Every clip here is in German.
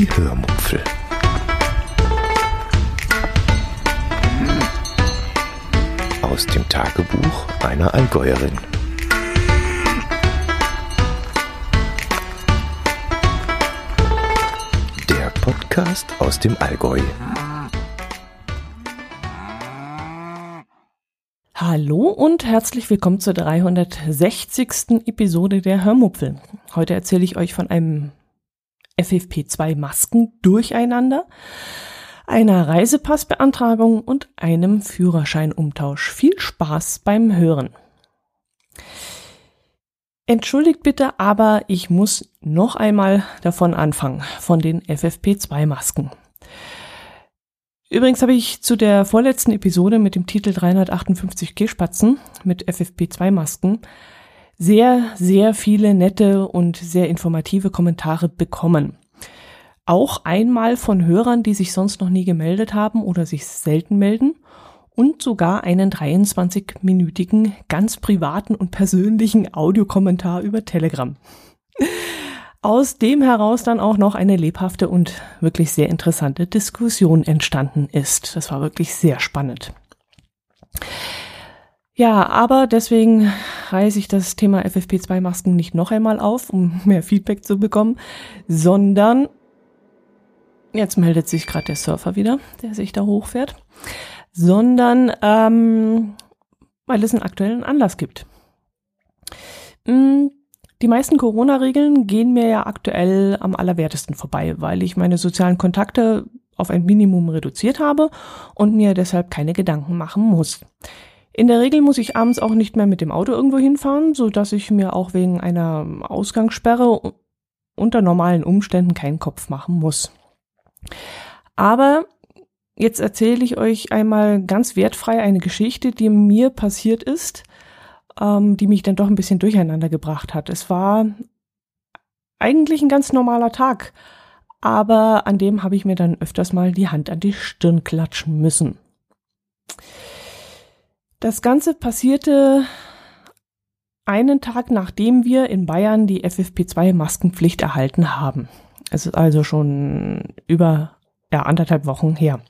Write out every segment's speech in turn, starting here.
Die Hörmupfel. Aus dem Tagebuch einer Allgäuerin. Der Podcast aus dem Allgäu. Hallo und herzlich willkommen zur 360. Episode der Hörmupfel. Heute erzähle ich euch von einem FFP2 Masken durcheinander, einer Reisepassbeantragung und einem Führerscheinumtausch. Viel Spaß beim Hören. Entschuldigt bitte, aber ich muss noch einmal davon anfangen, von den FFP2 Masken. Übrigens habe ich zu der vorletzten Episode mit dem Titel 358 Gehspatzen mit FFP2 Masken sehr, sehr viele nette und sehr informative Kommentare bekommen. Auch einmal von Hörern, die sich sonst noch nie gemeldet haben oder sich selten melden und sogar einen 23-minütigen, ganz privaten und persönlichen Audiokommentar über Telegram. Aus dem heraus dann auch noch eine lebhafte und wirklich sehr interessante Diskussion entstanden ist. Das war wirklich sehr spannend. Ja, aber deswegen reiße ich das Thema FFP2-Masken nicht noch einmal auf, um mehr Feedback zu bekommen, sondern jetzt meldet sich gerade der Surfer wieder, der sich da hochfährt, sondern ähm, weil es einen aktuellen Anlass gibt. Hm, die meisten Corona-Regeln gehen mir ja aktuell am allerwertesten vorbei, weil ich meine sozialen Kontakte auf ein Minimum reduziert habe und mir deshalb keine Gedanken machen muss. In der Regel muss ich abends auch nicht mehr mit dem Auto irgendwo hinfahren, so dass ich mir auch wegen einer Ausgangssperre unter normalen Umständen keinen Kopf machen muss. Aber jetzt erzähle ich euch einmal ganz wertfrei eine Geschichte, die mir passiert ist, ähm, die mich dann doch ein bisschen durcheinander gebracht hat. Es war eigentlich ein ganz normaler Tag, aber an dem habe ich mir dann öfters mal die Hand an die Stirn klatschen müssen. Das Ganze passierte einen Tag nachdem wir in Bayern die FFP2-Maskenpflicht erhalten haben. Es ist also schon über ja, anderthalb Wochen her.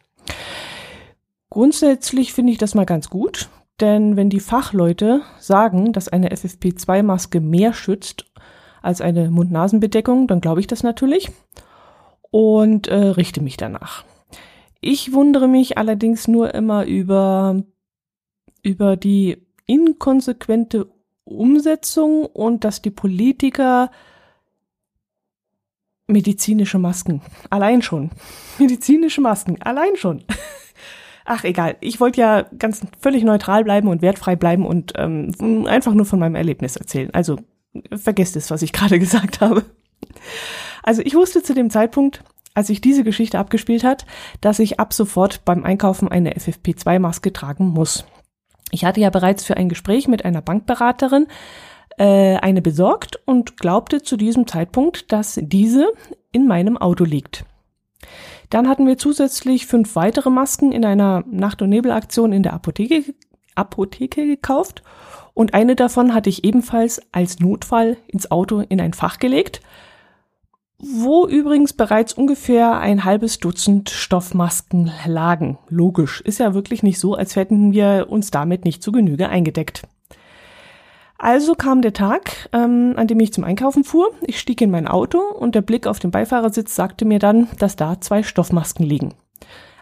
Grundsätzlich finde ich das mal ganz gut, denn wenn die Fachleute sagen, dass eine FFP2-Maske mehr schützt als eine Mund-Nasen-Bedeckung, dann glaube ich das natürlich und äh, richte mich danach. Ich wundere mich allerdings nur immer über über die inkonsequente Umsetzung und dass die Politiker medizinische Masken, allein schon, medizinische Masken, allein schon. Ach egal, ich wollte ja ganz völlig neutral bleiben und wertfrei bleiben und ähm, einfach nur von meinem Erlebnis erzählen. Also vergesst es, was ich gerade gesagt habe. Also ich wusste zu dem Zeitpunkt, als sich diese Geschichte abgespielt hat, dass ich ab sofort beim Einkaufen eine FFP2-Maske tragen muss. Ich hatte ja bereits für ein Gespräch mit einer Bankberaterin äh, eine besorgt und glaubte zu diesem Zeitpunkt, dass diese in meinem Auto liegt. Dann hatten wir zusätzlich fünf weitere Masken in einer Nacht- und Nebelaktion in der Apotheke, Apotheke gekauft und eine davon hatte ich ebenfalls als Notfall ins Auto in ein Fach gelegt, wo übrigens bereits ungefähr ein halbes Dutzend Stoffmasken lagen. Logisch, ist ja wirklich nicht so, als hätten wir uns damit nicht zu Genüge eingedeckt. Also kam der Tag, ähm, an dem ich zum Einkaufen fuhr. Ich stieg in mein Auto und der Blick auf den Beifahrersitz sagte mir dann, dass da zwei Stoffmasken liegen.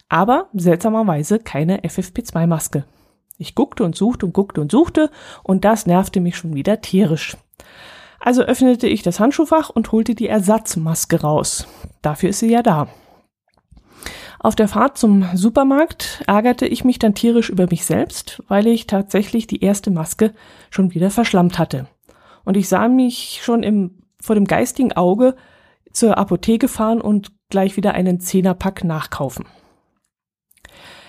Aber seltsamerweise keine FFP2-Maske. Ich guckte und suchte und guckte und suchte und das nervte mich schon wieder tierisch. Also öffnete ich das Handschuhfach und holte die Ersatzmaske raus. Dafür ist sie ja da. Auf der Fahrt zum Supermarkt ärgerte ich mich dann tierisch über mich selbst, weil ich tatsächlich die erste Maske schon wieder verschlammt hatte. Und ich sah mich schon im, vor dem geistigen Auge zur Apotheke fahren und gleich wieder einen Zehnerpack nachkaufen.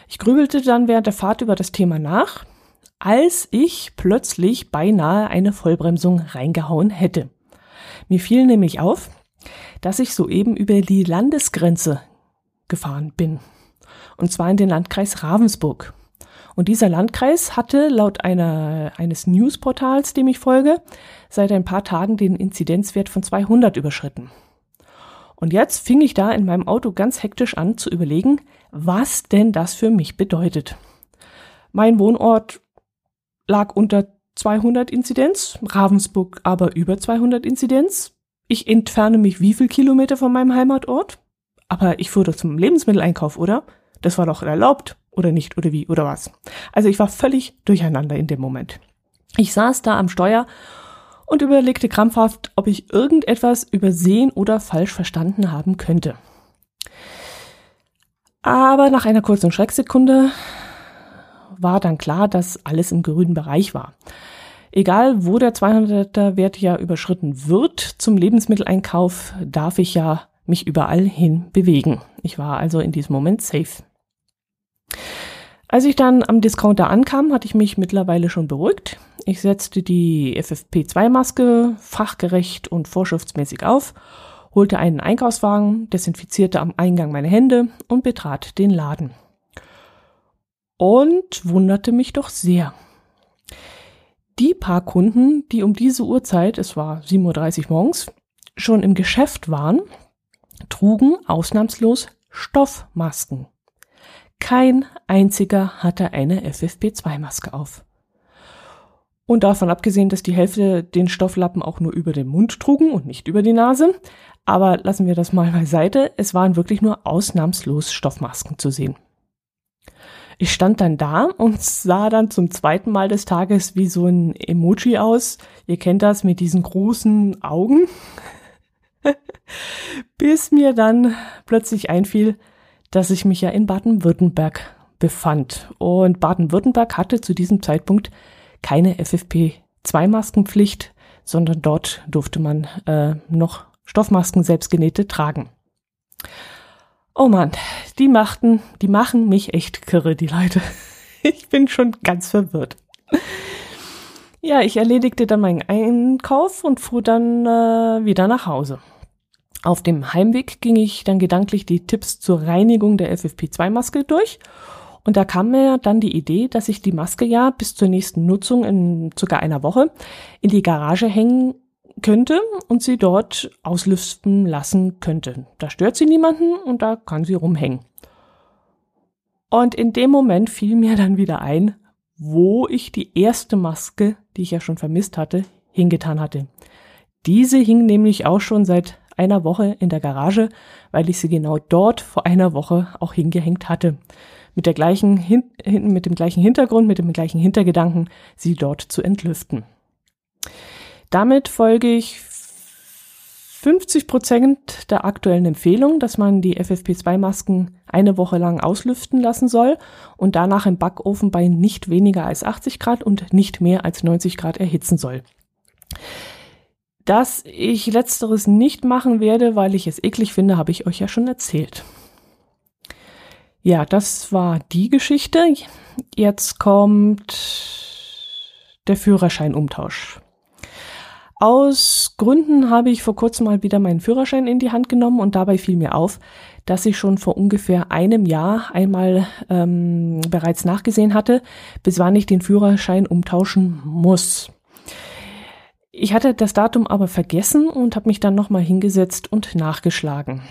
Ich grübelte dann während der Fahrt über das Thema nach, als ich plötzlich beinahe eine Vollbremsung reingehauen hätte. Mir fiel nämlich auf, dass ich soeben über die Landesgrenze gefahren bin. Und zwar in den Landkreis Ravensburg. Und dieser Landkreis hatte laut einer, eines Newsportals, dem ich folge, seit ein paar Tagen den Inzidenzwert von 200 überschritten. Und jetzt fing ich da in meinem Auto ganz hektisch an zu überlegen, was denn das für mich bedeutet. Mein Wohnort lag unter 200 Inzidenz, Ravensburg aber über 200 Inzidenz. Ich entferne mich wie viel Kilometer von meinem Heimatort? Aber ich doch zum Lebensmitteleinkauf, oder? Das war doch erlaubt, oder nicht, oder wie, oder was? Also ich war völlig durcheinander in dem Moment. Ich saß da am Steuer und überlegte krampfhaft, ob ich irgendetwas übersehen oder falsch verstanden haben könnte. Aber nach einer kurzen Schrecksekunde war dann klar, dass alles im grünen Bereich war. Egal, wo der 200er Wert ja überschritten wird, zum Lebensmitteleinkauf darf ich ja mich überall hin bewegen. Ich war also in diesem Moment safe. Als ich dann am Discounter ankam, hatte ich mich mittlerweile schon beruhigt. Ich setzte die FFP2-Maske fachgerecht und vorschriftsmäßig auf, holte einen Einkaufswagen, desinfizierte am Eingang meine Hände und betrat den Laden. Und wunderte mich doch sehr. Die paar Kunden, die um diese Uhrzeit, es war 7.30 Uhr morgens, schon im Geschäft waren, trugen ausnahmslos Stoffmasken. Kein einziger hatte eine FFP2-Maske auf. Und davon abgesehen, dass die Hälfte den Stofflappen auch nur über den Mund trugen und nicht über die Nase. Aber lassen wir das mal beiseite. Es waren wirklich nur ausnahmslos Stoffmasken zu sehen. Ich stand dann da und sah dann zum zweiten Mal des Tages wie so ein Emoji aus. Ihr kennt das mit diesen großen Augen. Bis mir dann plötzlich einfiel, dass ich mich ja in Baden-Württemberg befand. Und Baden-Württemberg hatte zu diesem Zeitpunkt keine FFP2-Maskenpflicht, sondern dort durfte man äh, noch Stoffmasken selbstgenähte tragen. Oh man, die machten, die machen mich echt kirre, die Leute. Ich bin schon ganz verwirrt. Ja, ich erledigte dann meinen Einkauf und fuhr dann äh, wieder nach Hause. Auf dem Heimweg ging ich dann gedanklich die Tipps zur Reinigung der FFP2-Maske durch und da kam mir dann die Idee, dass ich die Maske ja bis zur nächsten Nutzung in circa einer Woche in die Garage hängen könnte und sie dort auslüften lassen könnte. Da stört sie niemanden und da kann sie rumhängen. Und in dem Moment fiel mir dann wieder ein, wo ich die erste Maske, die ich ja schon vermisst hatte, hingetan hatte. Diese hing nämlich auch schon seit einer Woche in der Garage, weil ich sie genau dort vor einer Woche auch hingehängt hatte. Mit der gleichen, hin, mit dem gleichen Hintergrund, mit dem gleichen Hintergedanken, sie dort zu entlüften. Damit folge ich 50 Prozent der aktuellen Empfehlung, dass man die FFP2-Masken eine Woche lang auslüften lassen soll und danach im Backofen bei nicht weniger als 80 Grad und nicht mehr als 90 Grad erhitzen soll. Dass ich letzteres nicht machen werde, weil ich es eklig finde, habe ich euch ja schon erzählt. Ja, das war die Geschichte. Jetzt kommt der Führerscheinumtausch. Aus Gründen habe ich vor kurzem mal wieder meinen Führerschein in die Hand genommen und dabei fiel mir auf, dass ich schon vor ungefähr einem Jahr einmal ähm, bereits nachgesehen hatte, bis wann ich den Führerschein umtauschen muss. Ich hatte das Datum aber vergessen und habe mich dann nochmal hingesetzt und nachgeschlagen.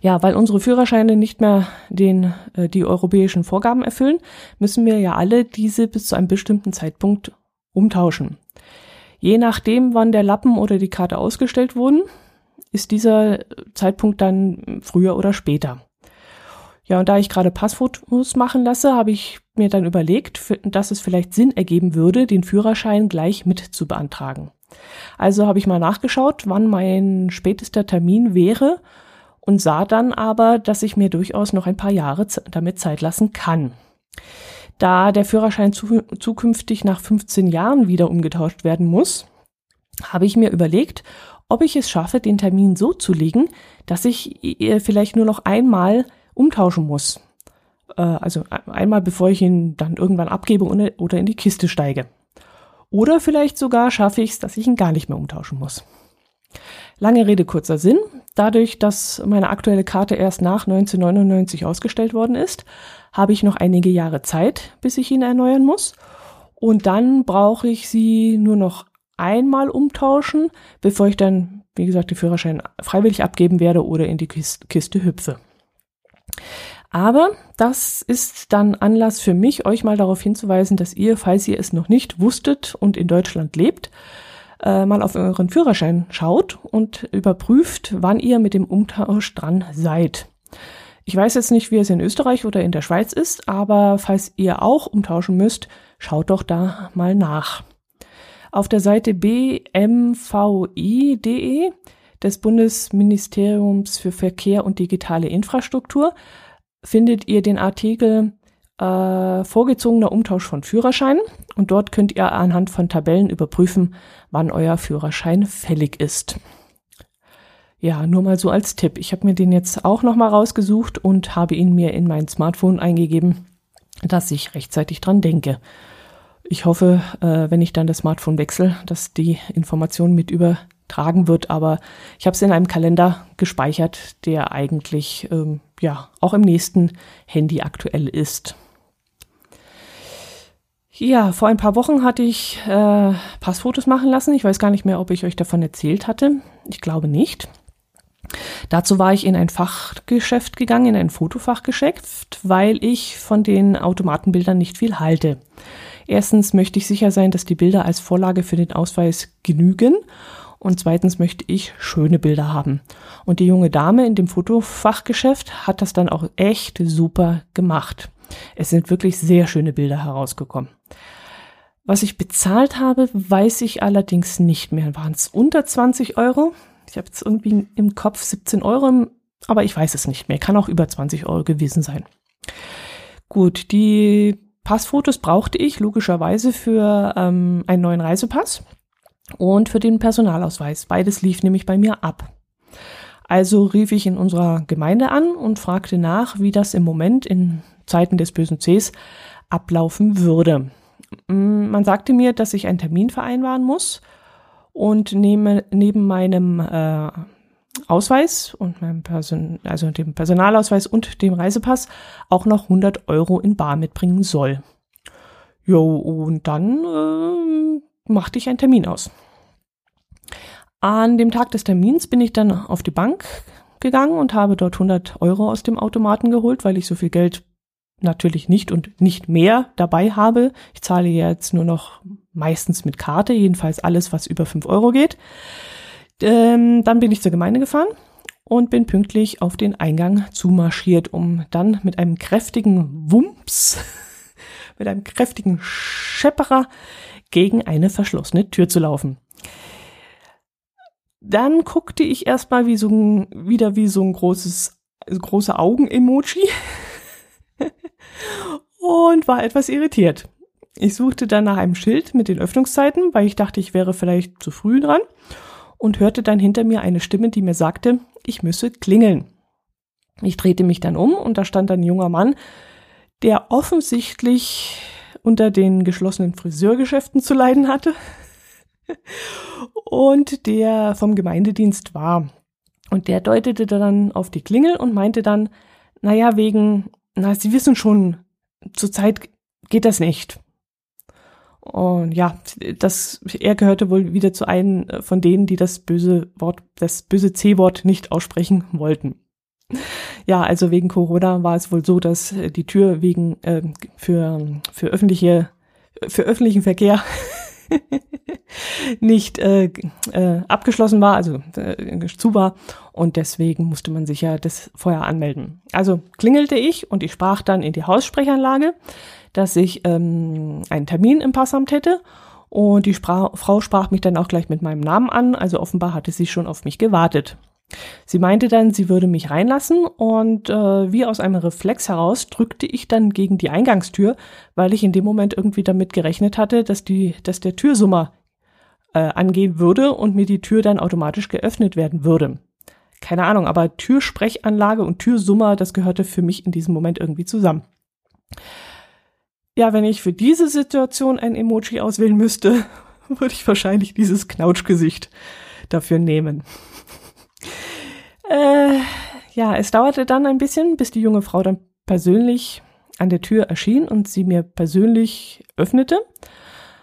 Ja, weil unsere Führerscheine nicht mehr den, äh, die europäischen Vorgaben erfüllen, müssen wir ja alle diese bis zu einem bestimmten Zeitpunkt umtauschen. Je nachdem, wann der Lappen oder die Karte ausgestellt wurden, ist dieser Zeitpunkt dann früher oder später. Ja, und da ich gerade Passfotos machen lasse, habe ich mir dann überlegt, dass es vielleicht Sinn ergeben würde, den Führerschein gleich mit zu beantragen. Also habe ich mal nachgeschaut, wann mein spätester Termin wäre und sah dann aber, dass ich mir durchaus noch ein paar Jahre damit Zeit lassen kann. Da der Führerschein zu, zukünftig nach 15 Jahren wieder umgetauscht werden muss, habe ich mir überlegt, ob ich es schaffe, den Termin so zu legen, dass ich vielleicht nur noch einmal umtauschen muss. Äh, also einmal bevor ich ihn dann irgendwann abgebe oder in die Kiste steige. Oder vielleicht sogar schaffe ich es, dass ich ihn gar nicht mehr umtauschen muss. Lange Rede, kurzer Sinn. Dadurch, dass meine aktuelle Karte erst nach 1999 ausgestellt worden ist, habe ich noch einige Jahre Zeit, bis ich ihn erneuern muss. Und dann brauche ich sie nur noch einmal umtauschen, bevor ich dann wie gesagt, den Führerschein freiwillig abgeben werde oder in die Kiste hüpfe. Aber das ist dann Anlass für mich, euch mal darauf hinzuweisen, dass ihr, falls ihr es noch nicht wusstet und in Deutschland lebt, äh, mal auf euren Führerschein schaut und überprüft, wann ihr mit dem Umtausch dran seid. Ich weiß jetzt nicht, wie es in Österreich oder in der Schweiz ist, aber falls ihr auch umtauschen müsst, schaut doch da mal nach. Auf der Seite bmvi.de des Bundesministeriums für Verkehr und digitale Infrastruktur findet ihr den Artikel äh, vorgezogener Umtausch von Führerscheinen und dort könnt ihr anhand von Tabellen überprüfen, wann euer Führerschein fällig ist. Ja, nur mal so als Tipp. Ich habe mir den jetzt auch nochmal rausgesucht und habe ihn mir in mein Smartphone eingegeben, dass ich rechtzeitig dran denke. Ich hoffe, äh, wenn ich dann das Smartphone wechsle, dass die Information mit übertragen wird, aber ich habe es in einem Kalender gespeichert, der eigentlich ähm, ja auch im nächsten Handy aktuell ist. Ja, vor ein paar Wochen hatte ich äh, Passfotos machen lassen. Ich weiß gar nicht mehr, ob ich euch davon erzählt hatte. Ich glaube nicht. Dazu war ich in ein Fachgeschäft gegangen, in ein Fotofachgeschäft, weil ich von den Automatenbildern nicht viel halte. Erstens möchte ich sicher sein, dass die Bilder als Vorlage für den Ausweis genügen. Und zweitens möchte ich schöne Bilder haben. Und die junge Dame in dem Fotofachgeschäft hat das dann auch echt super gemacht. Es sind wirklich sehr schöne Bilder herausgekommen. Was ich bezahlt habe, weiß ich allerdings nicht mehr. Waren es unter 20 Euro? Ich habe jetzt irgendwie im Kopf 17 Euro, aber ich weiß es nicht mehr. Kann auch über 20 Euro gewesen sein. Gut, die Passfotos brauchte ich logischerweise für ähm, einen neuen Reisepass und für den Personalausweis. Beides lief nämlich bei mir ab. Also rief ich in unserer Gemeinde an und fragte nach, wie das im Moment in Zeiten des bösen Cs ablaufen würde. Mm, man sagte mir, dass ich einen Termin vereinbaren muss und nehme neben meinem äh, Ausweis und meinem Person, also dem Personalausweis und dem Reisepass auch noch 100 Euro in Bar mitbringen soll. Jo, und dann äh, machte ich einen Termin aus. An dem Tag des Termins bin ich dann auf die Bank gegangen und habe dort 100 Euro aus dem Automaten geholt, weil ich so viel Geld natürlich nicht und nicht mehr dabei habe. Ich zahle jetzt nur noch meistens mit Karte, jedenfalls alles, was über fünf Euro geht. Ähm, dann bin ich zur Gemeinde gefahren und bin pünktlich auf den Eingang zumarschiert, um dann mit einem kräftigen Wumps, mit einem kräftigen Schepperer gegen eine verschlossene Tür zu laufen. Dann guckte ich erstmal wie so ein, wieder wie so ein großes, große Augen-Emoji und war etwas irritiert. Ich suchte dann nach einem Schild mit den Öffnungszeiten, weil ich dachte, ich wäre vielleicht zu früh dran und hörte dann hinter mir eine Stimme, die mir sagte, ich müsse klingeln. Ich drehte mich dann um und da stand ein junger Mann, der offensichtlich unter den geschlossenen Friseurgeschäften zu leiden hatte und der vom Gemeindedienst war. Und der deutete dann auf die Klingel und meinte dann, naja, wegen na, Sie wissen schon, zurzeit geht das nicht. Und ja, das, er gehörte wohl wieder zu einem von denen, die das böse Wort, das böse C-Wort nicht aussprechen wollten. Ja, also wegen Corona war es wohl so, dass die Tür wegen äh, für für öffentliche für öffentlichen Verkehr nicht äh, äh, abgeschlossen war, also äh, zu war und deswegen musste man sich ja das vorher anmelden. Also klingelte ich und ich sprach dann in die Haussprechanlage, dass ich ähm, einen Termin im Passamt hätte und die Spra Frau sprach mich dann auch gleich mit meinem Namen an, also offenbar hatte sie schon auf mich gewartet. Sie meinte dann, sie würde mich reinlassen und äh, wie aus einem Reflex heraus drückte ich dann gegen die Eingangstür, weil ich in dem Moment irgendwie damit gerechnet hatte, dass die, dass der Türsummer äh, angehen würde und mir die Tür dann automatisch geöffnet werden würde. Keine Ahnung, aber Türsprechanlage und Türsummer, das gehörte für mich in diesem Moment irgendwie zusammen. Ja, wenn ich für diese Situation ein Emoji auswählen müsste, würde ich wahrscheinlich dieses Knautschgesicht dafür nehmen. Äh, ja, es dauerte dann ein bisschen, bis die junge Frau dann persönlich an der Tür erschien und sie mir persönlich öffnete.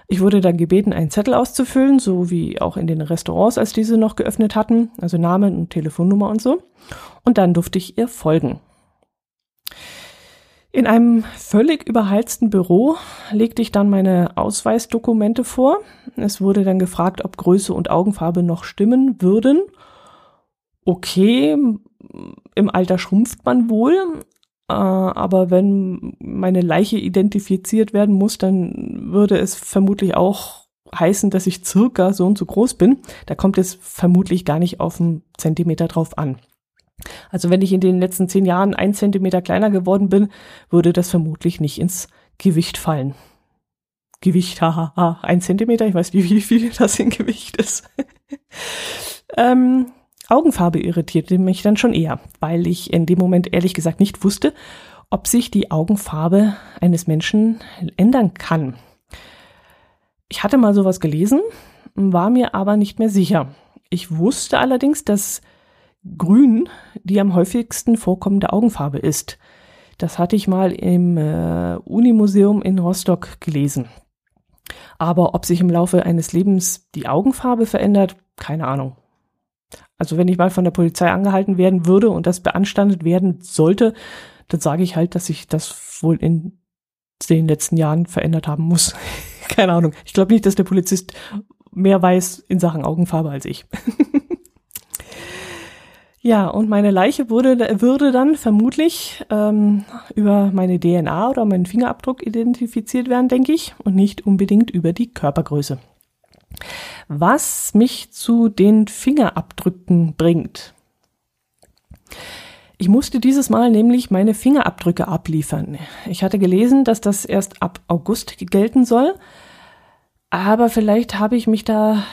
Ich wurde dann gebeten, einen Zettel auszufüllen, so wie auch in den Restaurants, als diese noch geöffnet hatten, also Name und Telefonnummer und so. Und dann durfte ich ihr folgen. In einem völlig überheizten Büro legte ich dann meine Ausweisdokumente vor. Es wurde dann gefragt, ob Größe und Augenfarbe noch stimmen würden. Okay, im Alter schrumpft man wohl, äh, aber wenn meine Leiche identifiziert werden muss, dann würde es vermutlich auch heißen, dass ich circa so und so groß bin. Da kommt es vermutlich gar nicht auf einen Zentimeter drauf an. Also wenn ich in den letzten zehn Jahren ein Zentimeter kleiner geworden bin, würde das vermutlich nicht ins Gewicht fallen. Gewicht, haha, ein Zentimeter, ich weiß nicht, wie viel das in Gewicht ist. ähm, Augenfarbe irritierte mich dann schon eher, weil ich in dem Moment ehrlich gesagt nicht wusste, ob sich die Augenfarbe eines Menschen ändern kann. Ich hatte mal sowas gelesen, war mir aber nicht mehr sicher. Ich wusste allerdings, dass Grün die am häufigsten vorkommende Augenfarbe ist. Das hatte ich mal im äh, Unimuseum in Rostock gelesen. Aber ob sich im Laufe eines Lebens die Augenfarbe verändert, keine Ahnung. Also wenn ich mal von der Polizei angehalten werden würde und das beanstandet werden sollte, dann sage ich halt, dass sich das wohl in den letzten Jahren verändert haben muss. Keine Ahnung. Ich glaube nicht, dass der Polizist mehr weiß in Sachen Augenfarbe als ich. ja, und meine Leiche wurde, würde dann vermutlich ähm, über meine DNA oder meinen Fingerabdruck identifiziert werden, denke ich, und nicht unbedingt über die Körpergröße was mich zu den Fingerabdrücken bringt. Ich musste dieses Mal nämlich meine Fingerabdrücke abliefern. Ich hatte gelesen, dass das erst ab August gelten soll, aber vielleicht habe ich mich da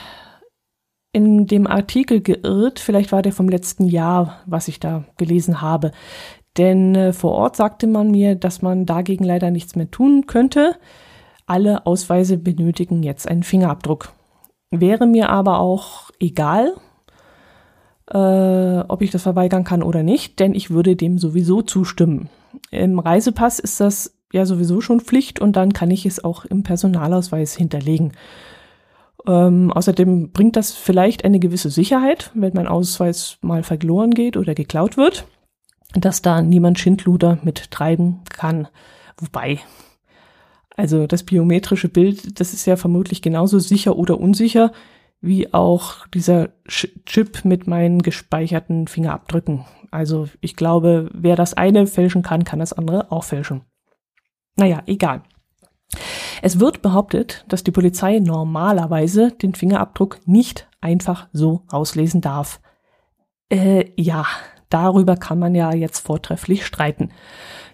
in dem Artikel geirrt, vielleicht war der vom letzten Jahr, was ich da gelesen habe. Denn äh, vor Ort sagte man mir, dass man dagegen leider nichts mehr tun könnte. Alle Ausweise benötigen jetzt einen Fingerabdruck. Wäre mir aber auch egal, äh, ob ich das verweigern kann oder nicht, denn ich würde dem sowieso zustimmen. Im Reisepass ist das ja sowieso schon Pflicht und dann kann ich es auch im Personalausweis hinterlegen. Ähm, außerdem bringt das vielleicht eine gewisse Sicherheit, wenn mein Ausweis mal verloren geht oder geklaut wird, dass da niemand Schindluder mit treiben kann. Wobei, also das biometrische Bild, das ist ja vermutlich genauso sicher oder unsicher wie auch dieser Chip mit meinen gespeicherten Fingerabdrücken. Also ich glaube, wer das eine fälschen kann, kann das andere auch fälschen. Naja, egal. Es wird behauptet, dass die Polizei normalerweise den Fingerabdruck nicht einfach so auslesen darf. Äh, ja, darüber kann man ja jetzt vortrefflich streiten.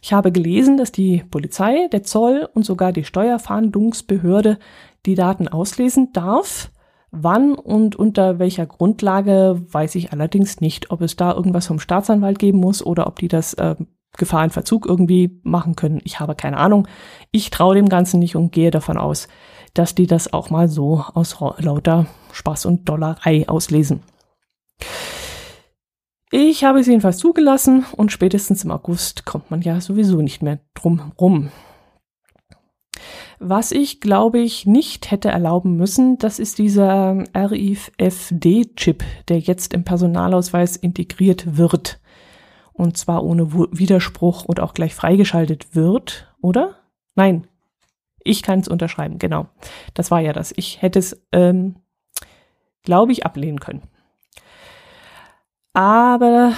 Ich habe gelesen, dass die Polizei, der Zoll und sogar die Steuerfahndungsbehörde die Daten auslesen darf. Wann und unter welcher Grundlage weiß ich allerdings nicht, ob es da irgendwas vom Staatsanwalt geben muss oder ob die das äh, Gefahr in Verzug irgendwie machen können. Ich habe keine Ahnung. Ich traue dem Ganzen nicht und gehe davon aus, dass die das auch mal so aus lauter Spaß und Dollerei auslesen. Ich habe es jedenfalls zugelassen und spätestens im August kommt man ja sowieso nicht mehr drum rum. Was ich, glaube ich, nicht hätte erlauben müssen, das ist dieser RIFD-Chip, der jetzt im Personalausweis integriert wird. Und zwar ohne Widerspruch und auch gleich freigeschaltet wird, oder? Nein, ich kann es unterschreiben, genau. Das war ja das. Ich hätte es, ähm, glaube ich, ablehnen können. Aber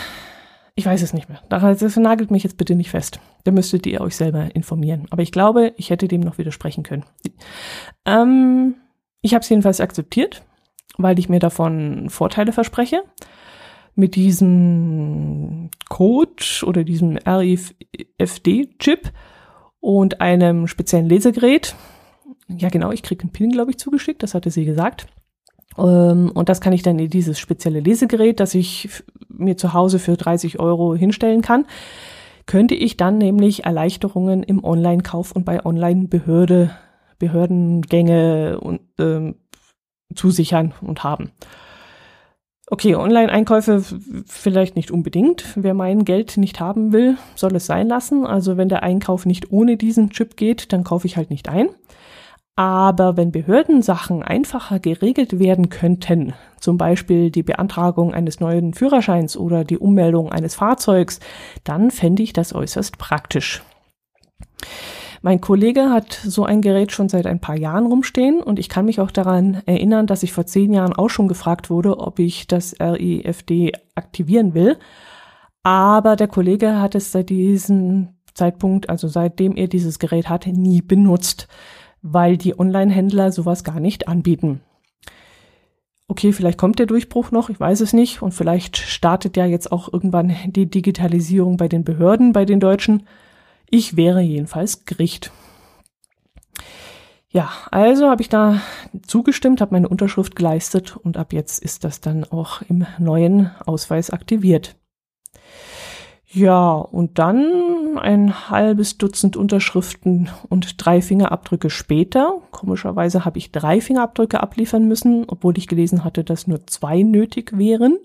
ich weiß es nicht mehr. Das nagelt mich jetzt bitte nicht fest. Da müsstet ihr euch selber informieren. Aber ich glaube, ich hätte dem noch widersprechen können. Ähm, ich habe es jedenfalls akzeptiert, weil ich mir davon Vorteile verspreche. Mit diesem Code oder diesem RIFD-Chip und einem speziellen Lesegerät. Ja, genau, ich kriege einen Pin, glaube ich, zugeschickt, das hatte sie gesagt. Ähm, und das kann ich dann in dieses spezielle Lesegerät, das ich mir zu Hause für 30 Euro hinstellen kann, könnte ich dann nämlich Erleichterungen im Online-Kauf und bei Online-Behörde, Behördengänge und, ähm, zusichern und haben. Okay, Online-Einkäufe vielleicht nicht unbedingt. Wer mein Geld nicht haben will, soll es sein lassen. Also wenn der Einkauf nicht ohne diesen Chip geht, dann kaufe ich halt nicht ein. Aber wenn Behördensachen einfacher geregelt werden könnten, zum Beispiel die Beantragung eines neuen Führerscheins oder die Ummeldung eines Fahrzeugs, dann fände ich das äußerst praktisch. Mein Kollege hat so ein Gerät schon seit ein paar Jahren rumstehen und ich kann mich auch daran erinnern, dass ich vor zehn Jahren auch schon gefragt wurde, ob ich das RIFD aktivieren will. Aber der Kollege hat es seit diesem Zeitpunkt, also seitdem er dieses Gerät hatte, nie benutzt, weil die Online-Händler sowas gar nicht anbieten. Okay, vielleicht kommt der Durchbruch noch, ich weiß es nicht. Und vielleicht startet ja jetzt auch irgendwann die Digitalisierung bei den Behörden, bei den Deutschen. Ich wäre jedenfalls Gericht. Ja, also habe ich da zugestimmt, habe meine Unterschrift geleistet und ab jetzt ist das dann auch im neuen Ausweis aktiviert. Ja, und dann ein halbes Dutzend Unterschriften und drei Fingerabdrücke später. Komischerweise habe ich drei Fingerabdrücke abliefern müssen, obwohl ich gelesen hatte, dass nur zwei nötig wären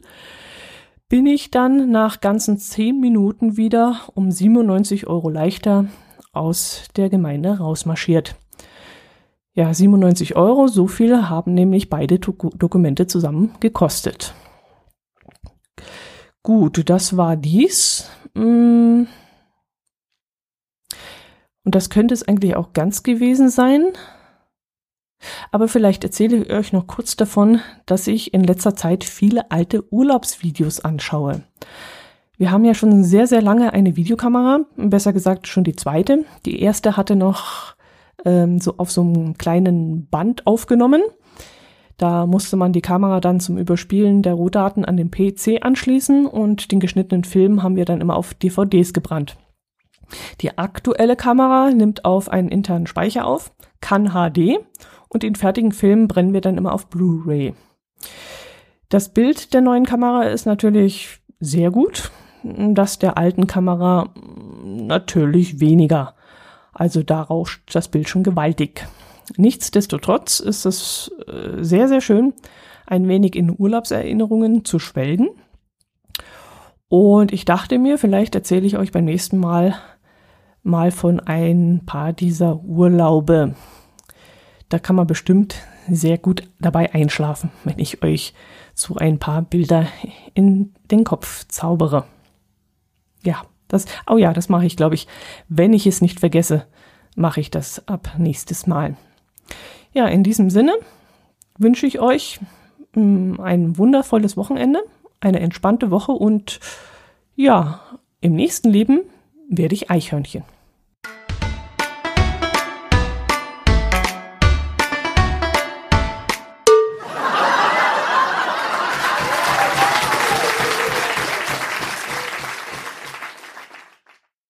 bin ich dann nach ganzen zehn Minuten wieder um 97 Euro leichter aus der Gemeinde rausmarschiert. Ja, 97 Euro, so viel haben nämlich beide Dokumente zusammen gekostet. Gut, das war dies. Mm. Und das könnte es eigentlich auch ganz gewesen sein. Aber vielleicht erzähle ich euch noch kurz davon, dass ich in letzter Zeit viele alte Urlaubsvideos anschaue. Wir haben ja schon sehr, sehr lange eine Videokamera, besser gesagt schon die zweite. Die erste hatte noch ähm, so auf so einem kleinen Band aufgenommen. Da musste man die Kamera dann zum Überspielen der Rohdaten an den PC anschließen und den geschnittenen Film haben wir dann immer auf DVDs gebrannt. Die aktuelle Kamera nimmt auf einen internen Speicher auf, kann HD und den fertigen Film brennen wir dann immer auf Blu-ray. Das Bild der neuen Kamera ist natürlich sehr gut, das der alten Kamera natürlich weniger. Also da rauscht das Bild schon gewaltig. Nichtsdestotrotz ist es äh, sehr, sehr schön, ein wenig in Urlaubserinnerungen zu schwelgen. Und ich dachte mir, vielleicht erzähle ich euch beim nächsten Mal mal von ein paar dieser Urlaube. Da kann man bestimmt sehr gut dabei einschlafen, wenn ich euch so ein paar Bilder in den Kopf zaubere. Ja, das, oh ja, das mache ich, glaube ich. Wenn ich es nicht vergesse, mache ich das ab nächstes Mal. Ja, in diesem Sinne wünsche ich euch mm, ein wundervolles Wochenende, eine entspannte Woche und ja, im nächsten Leben werde ich Eichhörnchen.